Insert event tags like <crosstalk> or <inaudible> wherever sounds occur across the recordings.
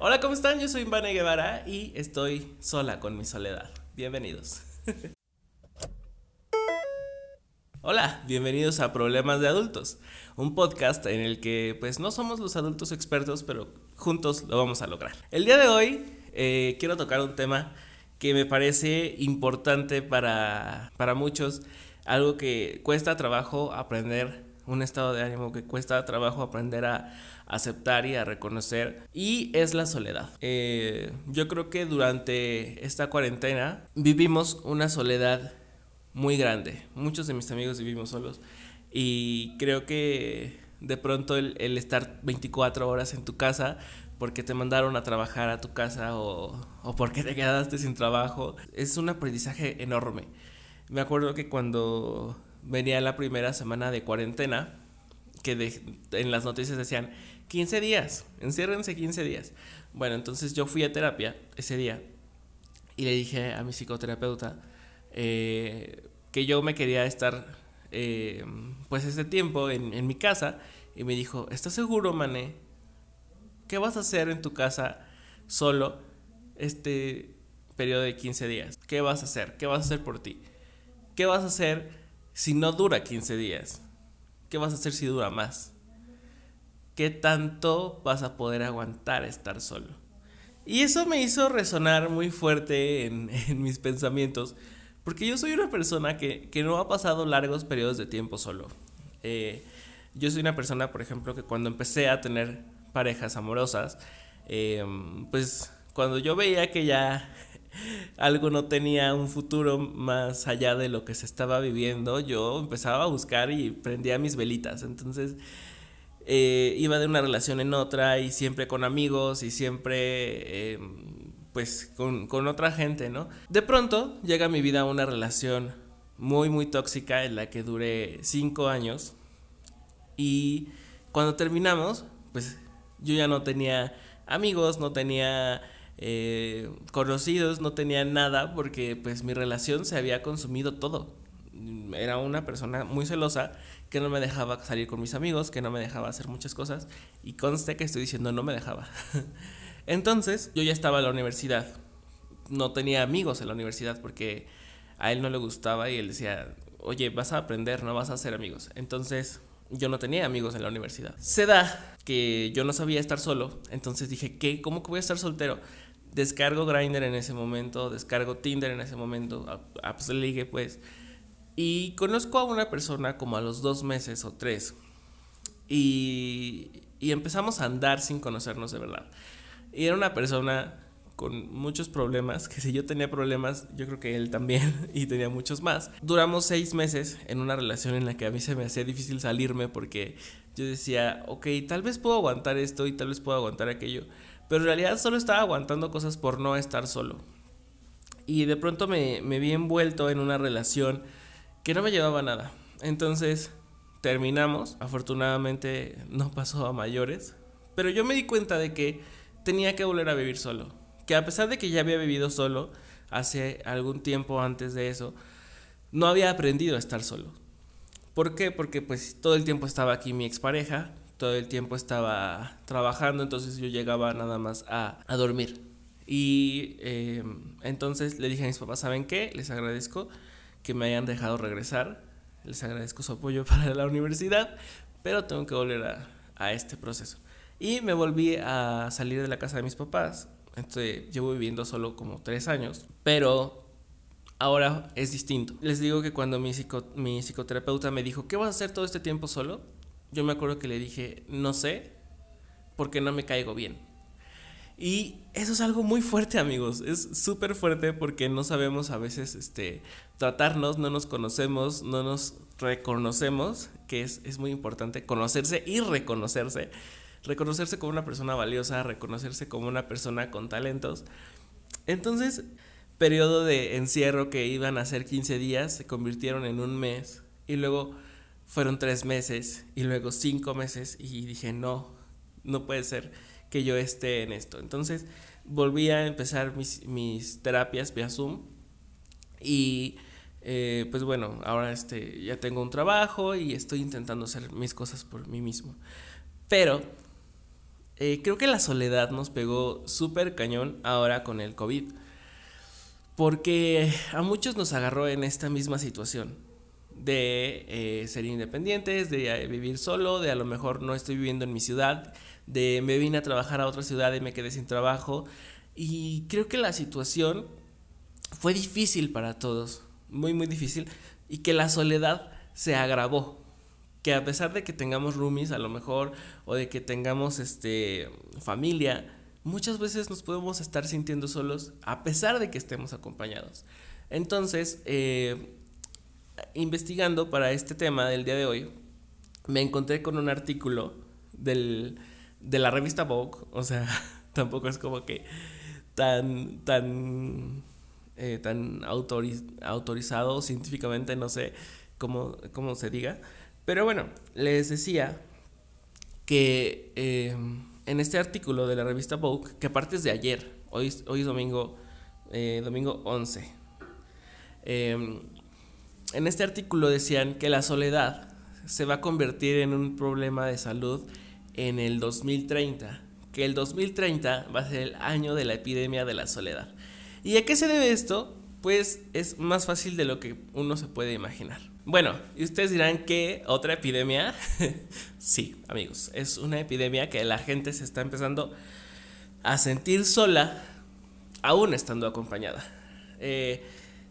Hola, ¿cómo están? Yo soy Vane Guevara y estoy sola con mi soledad. Bienvenidos. Hola, bienvenidos a Problemas de Adultos, un podcast en el que pues no somos los adultos expertos, pero juntos lo vamos a lograr. El día de hoy eh, quiero tocar un tema que me parece importante para, para muchos, algo que cuesta trabajo aprender, un estado de ánimo que cuesta trabajo aprender a aceptar y a reconocer, y es la soledad. Eh, yo creo que durante esta cuarentena vivimos una soledad muy grande. Muchos de mis amigos vivimos solos y creo que de pronto el, el estar 24 horas en tu casa porque te mandaron a trabajar a tu casa o, o, porque te quedaste sin trabajo. Es un aprendizaje enorme. Me acuerdo que cuando venía la primera semana de cuarentena, que en las noticias decían 15 días, enciérrense 15 días. Bueno, entonces yo fui a terapia ese día y le dije a mi psicoterapeuta eh, que yo me quería estar eh, pues ese tiempo en, en mi casa y me dijo, ¿estás seguro, mané? ¿Qué vas a hacer en tu casa solo este periodo de 15 días? ¿Qué vas a hacer? ¿Qué vas a hacer por ti? ¿Qué vas a hacer si no dura 15 días? ¿Qué vas a hacer si dura más? ¿Qué tanto vas a poder aguantar estar solo? Y eso me hizo resonar muy fuerte <laughs> en, mis pensamientos, porque yo soy una persona que, que, no ha pasado largos periodos de tiempo solo. Eh, yo soy una persona, por ejemplo, que cuando empecé a tener parejas amorosas, eh, pues cuando yo veía que ya algo no tenía un futuro más allá de lo que se estaba viviendo, yo empezaba a buscar y prendía mis velitas. Entonces eh, iba de una relación en otra y siempre con amigos y siempre eh, pues con, con otra gente, ¿no? De pronto llega a mi vida una relación muy muy tóxica en la que duré cinco años y cuando terminamos pues yo ya no tenía amigos, no tenía eh, conocidos, no tenía nada porque pues mi relación se había consumido todo. Era una persona muy celosa que no me dejaba salir con mis amigos, que no me dejaba hacer muchas cosas y conste que estoy diciendo no me dejaba. <laughs> Entonces yo ya estaba en la universidad, no tenía amigos en la universidad porque a él no le gustaba y él decía, oye, vas a aprender, no vas a hacer amigos. Entonces yo no tenía amigos en la universidad. Se da que yo no sabía estar solo, entonces dije, ¿qué? ¿Cómo que voy a estar soltero? Descargo Grindr en ese momento, descargo Tinder en ese momento, apps de ligue pues. Y conozco a una persona como a los dos meses o tres. Y, y empezamos a andar sin conocernos de verdad. Y era una persona con muchos problemas, que si yo tenía problemas, yo creo que él también <laughs> y tenía muchos más. Duramos seis meses en una relación en la que a mí se me hacía difícil salirme porque yo decía, ok, tal vez puedo aguantar esto y tal vez puedo aguantar aquello, pero en realidad solo estaba aguantando cosas por no estar solo. Y de pronto me, me vi envuelto en una relación que no me llevaba nada. Entonces terminamos, afortunadamente no pasó a mayores, pero yo me di cuenta de que tenía que volver a vivir solo que a pesar de que ya había vivido solo hace algún tiempo antes de eso, no había aprendido a estar solo. ¿Por qué? Porque pues todo el tiempo estaba aquí mi expareja, todo el tiempo estaba trabajando, entonces yo llegaba nada más a, a dormir. Y eh, entonces le dije a mis papás, ¿saben qué? Les agradezco que me hayan dejado regresar, les agradezco su apoyo <laughs> para la universidad, pero tengo que volver a, a este proceso. Y me volví a salir de la casa de mis papás, entonces, llevo viviendo solo como tres años, pero ahora es distinto. Les digo que cuando mi, psico, mi psicoterapeuta me dijo, ¿qué vas a hacer todo este tiempo solo? Yo me acuerdo que le dije, no sé, porque no me caigo bien. Y eso es algo muy fuerte, amigos. Es súper fuerte porque no sabemos a veces este, tratarnos, no nos conocemos, no nos reconocemos, que es, es muy importante conocerse y reconocerse reconocerse como una persona valiosa, reconocerse como una persona con talentos. Entonces, periodo de encierro que iban a ser 15 días se convirtieron en un mes y luego fueron tres meses y luego cinco meses y dije, no, no puede ser que yo esté en esto. Entonces volví a empezar mis, mis terapias vía Zoom y eh, pues bueno, ahora este, ya tengo un trabajo y estoy intentando hacer mis cosas por mí mismo. Pero eh, creo que la soledad nos pegó súper cañón ahora con el COVID. Porque a muchos nos agarró en esta misma situación de eh, ser independientes, de eh, vivir solo, de a lo mejor no estoy viviendo en mi ciudad, de me vine a trabajar a otra ciudad y me quedé sin trabajo. Y creo que la situación fue difícil para todos, muy, muy difícil, y que la soledad se agravó que a pesar de que tengamos roomies a lo mejor o de que tengamos este familia, muchas veces nos podemos estar sintiendo solos a pesar de que estemos acompañados. Entonces, eh, investigando para este tema del día de hoy, me encontré con un artículo del, de la revista Vogue, o sea, <laughs> tampoco es como que tan, tan, eh, tan autorizado científicamente, no sé cómo, cómo se diga, pero bueno, les decía que eh, en este artículo de la revista Vogue, que aparte es de ayer, hoy, hoy es domingo, eh, domingo 11, em, en este artículo decían que la soledad se va a convertir en un problema de salud en el 2030, que el 2030 va a ser el año de la epidemia de la soledad. ¿Y a qué se debe esto? Pues es más fácil de lo que uno se puede imaginar. Bueno, y ustedes dirán que otra epidemia, <laughs> sí, amigos, es una epidemia que la gente se está empezando a sentir sola, aún estando acompañada. Eh,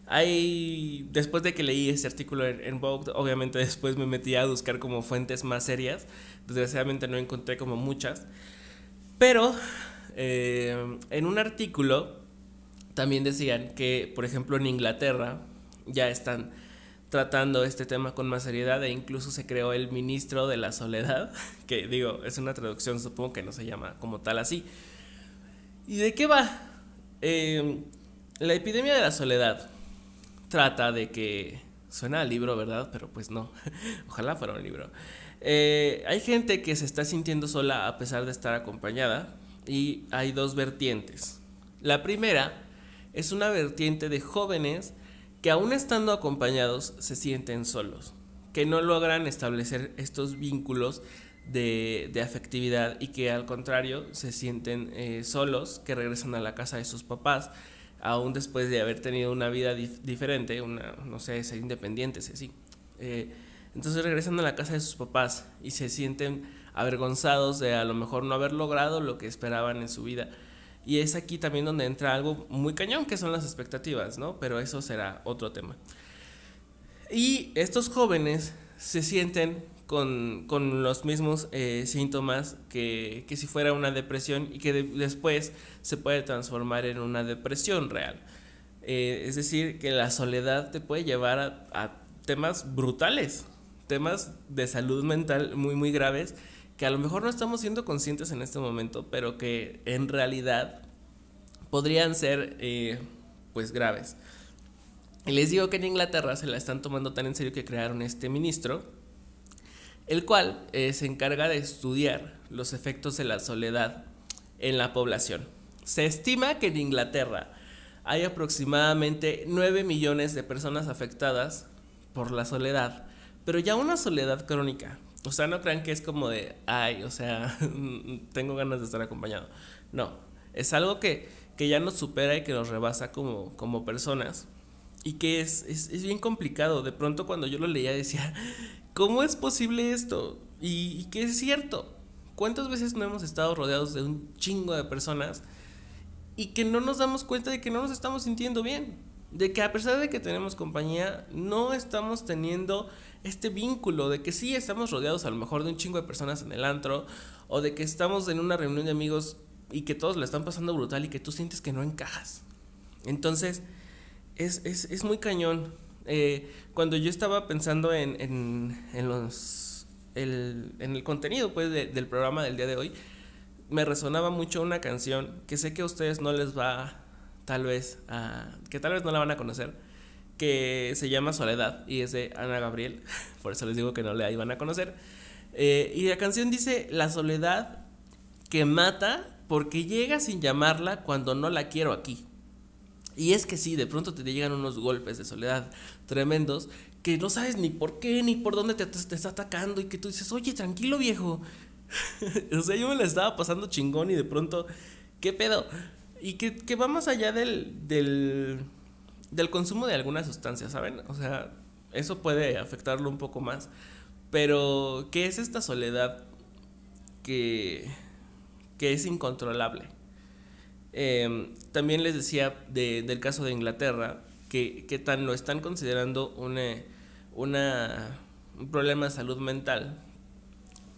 hay, después de que leí este artículo en, Vogue, obviamente <laughs> después me metí a buscar como fuentes más serias. Desgraciadamente no encontré como muchas. Pero eh, en un artículo también decían que, por ejemplo, en Inglaterra ya están tratando este tema con más seriedad e incluso se creó el ministro de la soledad, <laughs> que digo, es una traducción, supongo que no se llama como tal así. ¿Y de qué va? Eh, la epidemia de la soledad trata de que suena al libro, ¿verdad? Pero pues no, <laughs> ojalá fuera un libro. Eh, hay gente que se está sintiendo sola a pesar de estar acompañada y hay dos vertientes. La primera es una vertiente de jóvenes que aún estando acompañados se sienten solos, que no logran establecer estos vínculos de, afectividad y que al contrario se sienten eh, solos, que regresan a la casa de sus papás, aún después de haber tenido una vida diferente, una, no sé, ser independientes, así. Eh, entonces regresan a la casa de sus papás y se sienten avergonzados de a lo mejor no haber logrado lo que esperaban en su vida y es aquí también donde entra algo muy cañón, que son las expectativas, ¿no? Pero eso será otro tema. Y estos jóvenes se sienten con, los mismos eh, síntomas que, si fuera una depresión y que después se puede transformar en una depresión real. Eh, es decir, que la soledad te puede llevar a, a temas brutales, temas de salud mental muy, muy graves que a lo mejor no estamos siendo conscientes en este momento, pero que en realidad podrían ser eh, pues graves. Y les digo que en Inglaterra se la están tomando tan en serio que crearon este ministro, el cual eh, se encarga de estudiar los efectos de la soledad en la población. Se estima que en Inglaterra hay aproximadamente 9 millones de personas afectadas por la soledad, pero ya una soledad crónica, o sea, no crean que es como de, ay, o sea, <laughs> tengo ganas de estar acompañado. No, es algo que, ya nos supera y que nos rebasa como, como personas. Y que es, es, bien complicado. De pronto cuando yo lo leía decía, ¿cómo es posible esto? Y, y que es cierto. ¿Cuántas veces no hemos estado rodeados de un chingo de personas y que no nos damos cuenta de que no nos estamos sintiendo bien? De que a pesar de que tenemos compañía, no estamos teniendo este vínculo de que sí estamos rodeados a lo mejor de un chingo de personas en el antro o de que estamos en una reunión de amigos y que todos la están pasando brutal y que tú sientes que no encajas. Entonces, es, es, es muy cañón. Eh, cuando yo estaba pensando en, en, en los, el, en el contenido pues, del programa del día de hoy, me resonaba mucho una canción que sé que a ustedes no les va tal vez a, que tal vez no la van a conocer, que se llama Soledad y es de Ana Gabriel, <laughs> por eso les digo que no la iban a conocer. Eh, y la canción dice, la soledad que mata porque llega sin llamarla cuando no la quiero aquí. Y es que sí, de pronto te llegan unos golpes de soledad tremendos que no sabes ni por qué ni por dónde te, te está atacando y que tú dices, oye, tranquilo viejo, <laughs> o sea, yo me la estaba pasando chingón y de pronto, ¿qué pedo? Y que, que va más allá del, del, del consumo de alguna sustancia, ¿saben? O sea, eso puede afectarlo un poco más. Pero, ¿qué es esta soledad que, que es incontrolable? Em, también les decía del caso de Inglaterra, que, que tan lo están considerando una, un problema de salud mental,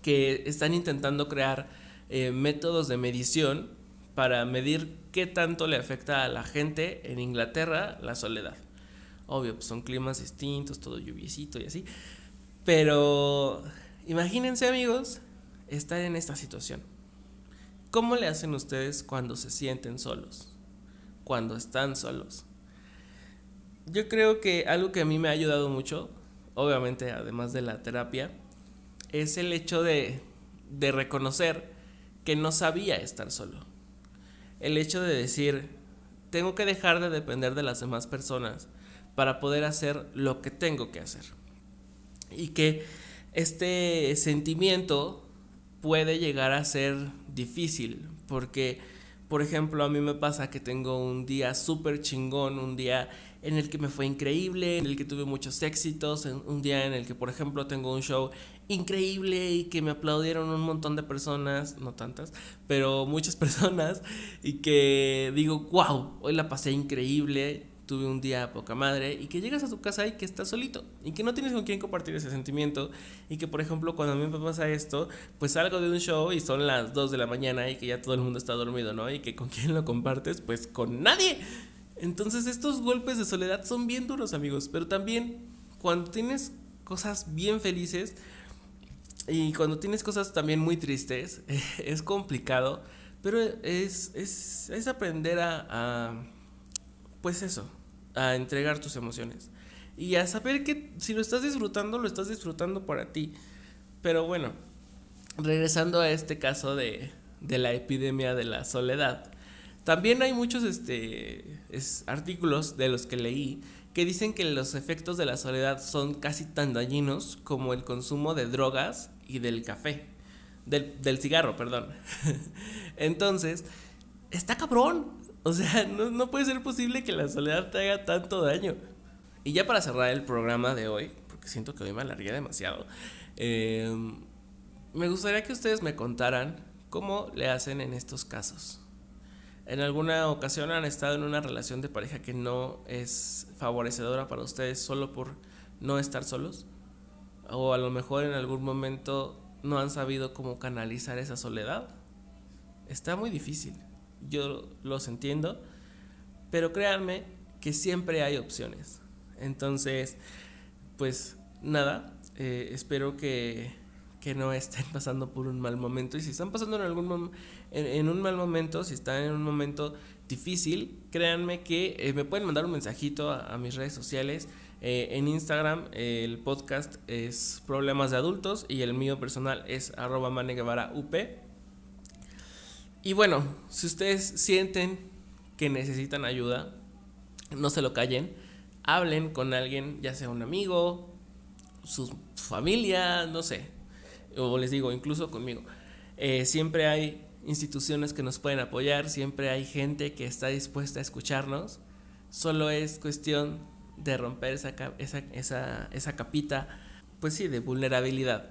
que están intentando crear eh, métodos de medición para medir qué tanto le afecta a la gente en Inglaterra la soledad. Obvio, pues son climas distintos, todo lluviecito y así. Pero imagínense amigos, estar en esta situación. ¿Cómo le hacen ustedes cuando se sienten solos? Cuando están solos. Yo creo que algo que a mí me ha ayudado mucho, obviamente además de la terapia, es el hecho de, de reconocer que no sabía estar solo. El hecho de decir, tengo que dejar de depender de las demás personas para poder hacer lo que tengo que hacer. Y que este sentimiento puede llegar a ser difícil, porque, por ejemplo, a mí me pasa que tengo un día súper chingón, un día en el que me fue increíble, en el que tuve muchos éxitos, un día en el que, por ejemplo, tengo un show increíble y que me aplaudieron un montón de personas, no tantas, pero muchas <laughs> personas, y que digo, wow, hoy la pasé increíble, tuve un día poca madre, y que llegas a tu casa y que estás solito, y que no tienes con quién compartir ese sentimiento, y que por ejemplo cuando a mí me pasa esto, pues salgo de un show y son las 2 de la mañana y que ya todo el mundo está dormido, ¿no? Y que con quién lo compartes, pues con nadie. Entonces estos golpes de soledad son bien duros amigos, pero también cuando tienes cosas bien felices y cuando tienes cosas también muy tristes, <laughs> es complicado, pero es, es, es aprender a, a, pues eso, a entregar tus emociones y a saber que si lo estás disfrutando, lo estás disfrutando para ti. Pero bueno, regresando a este caso de, de la epidemia de la soledad también hay muchos este, artículos de los que leí que dicen que los efectos de la soledad son casi tan dañinos como el consumo de drogas y del café. Del, cigarro, perdón. <laughs> Entonces, está cabrón. O sea, <laughs> no, puede ser posible que la soledad te haga tanto daño. Y ya para cerrar el programa de hoy, porque siento que hoy me alargué demasiado, em, me gustaría que ustedes me contaran cómo le hacen en estos casos. ¿En alguna ocasión han estado en una relación de pareja que no es favorecedora para ustedes solo por no estar solos? ¿O a lo mejor en algún momento no han sabido cómo canalizar esa soledad? Está muy difícil, yo los entiendo, pero créanme que siempre hay opciones. Entonces, pues nada, eh, espero que que no estén <laughs> pasando por un mal momento. Y si están pasando en algún en, un mal momento, si están en un momento difícil, créanme que eh, me pueden mandar un mensajito a, mis redes sociales. Eh, en Instagram el podcast es Problemas de Adultos y el mío personal es arroba up. Y bueno, si ustedes sienten que necesitan ayuda, no se lo callen, hablen con alguien, ya sea un amigo, su familia, no sé, o les digo, incluso conmigo. Eh, siempre hay instituciones que nos pueden apoyar, siempre hay gente que está dispuesta a escucharnos, solo es cuestión de romper esa, esa, esa, esa capita, pues sí, de vulnerabilidad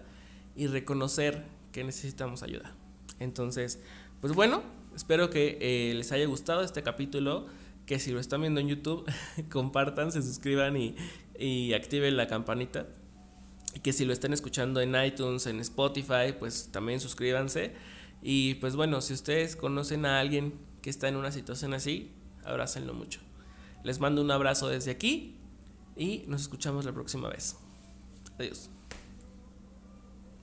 y reconocer que necesitamos ayuda. Entonces, pues bueno, espero que eh, les haya gustado este capítulo, que si lo están viendo en YouTube, <laughs> compartan, se suscriban y, y activen la campanita y que si lo están escuchando en iTunes, en Spotify, pues también suscríbanse. Y pues bueno, si ustedes conocen a alguien que está en una situación así, abrácenlo mucho. Les mando un abrazo desde aquí y nos escuchamos la próxima vez. Adiós.